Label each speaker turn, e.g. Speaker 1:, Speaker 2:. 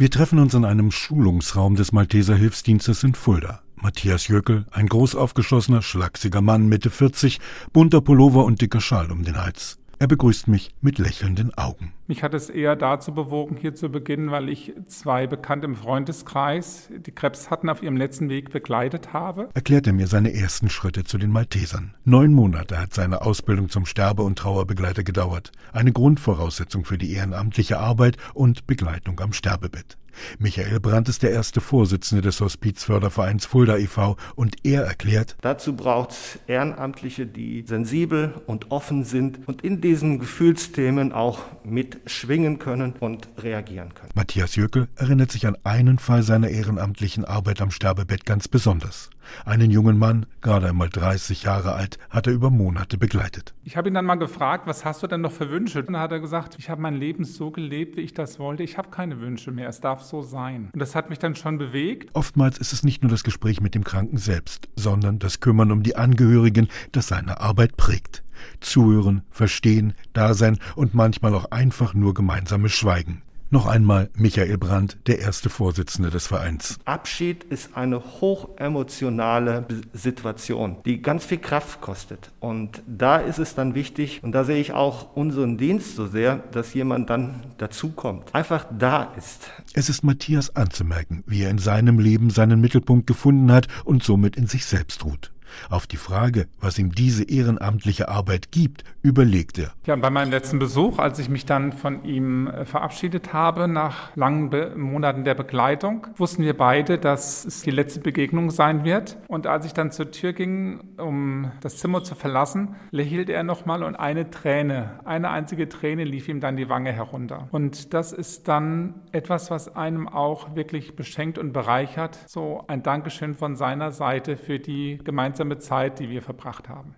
Speaker 1: Wir treffen uns in einem Schulungsraum des Malteser Hilfsdienstes in Fulda. Matthias Jöckel, ein groß aufgeschlossener, schlachsiger Mann, Mitte 40, bunter Pullover und dicker Schal um den Hals. Er begrüßt mich mit lächelnden Augen.
Speaker 2: Mich hat es eher dazu bewogen, hier zu beginnen, weil ich zwei Bekannte im Freundeskreis, die Krebs hatten, auf ihrem letzten Weg begleitet habe.
Speaker 1: Erklärt er mir seine ersten Schritte zu den Maltesern. Neun Monate hat seine Ausbildung zum Sterbe- und Trauerbegleiter gedauert. Eine Grundvoraussetzung für die ehrenamtliche Arbeit und Begleitung am Sterbebett. Michael Brandt ist der erste Vorsitzende des Hospizfördervereins Fulda e.V. und er erklärt,
Speaker 3: Dazu braucht es Ehrenamtliche, die sensibel und offen sind und in diesen Gefühlsthemen auch mitschwingen können und reagieren können.
Speaker 1: Matthias Jöckel erinnert sich an einen Fall seiner ehrenamtlichen Arbeit am Sterbebett ganz besonders. Einen jungen Mann, gerade einmal 30 Jahre alt, hat er über Monate begleitet.
Speaker 2: Ich habe ihn dann mal gefragt, was hast du denn noch für Wünsche? Und dann hat er gesagt, ich habe mein Leben so gelebt, wie ich das wollte. Ich habe keine Wünsche mehr. Es darf so sein. Und das hat mich dann schon bewegt.
Speaker 1: Oftmals ist es nicht nur das Gespräch mit dem Kranken selbst, sondern das Kümmern um die Angehörigen, das seine Arbeit prägt. Zuhören, verstehen, da sein und manchmal auch einfach nur gemeinsames Schweigen. Noch einmal Michael Brandt, der erste Vorsitzende des Vereins.
Speaker 3: Abschied ist eine hochemotionale Situation, die ganz viel Kraft kostet. Und da ist es dann wichtig, und da sehe ich auch unseren Dienst so sehr, dass jemand dann dazukommt, einfach da ist.
Speaker 1: Es ist Matthias anzumerken, wie er in seinem Leben seinen Mittelpunkt gefunden hat und somit in sich selbst ruht. Auf die Frage, was ihm diese ehrenamtliche Arbeit gibt, überlegt er.
Speaker 2: Ja, bei meinem letzten Besuch, als ich mich dann von ihm äh, verabschiedet habe, nach langen Be Monaten der Begleitung, wussten wir beide, dass es die letzte Begegnung sein wird. Und als ich dann zur Tür ging, um das Zimmer zu verlassen, lächelte er nochmal und eine Träne, eine einzige Träne lief ihm dann die Wange herunter. Und das ist dann etwas, was einem auch wirklich beschenkt und bereichert. So ein Dankeschön von seiner Seite für die gemeinsame gemeinsame Zeit, die wir verbracht haben.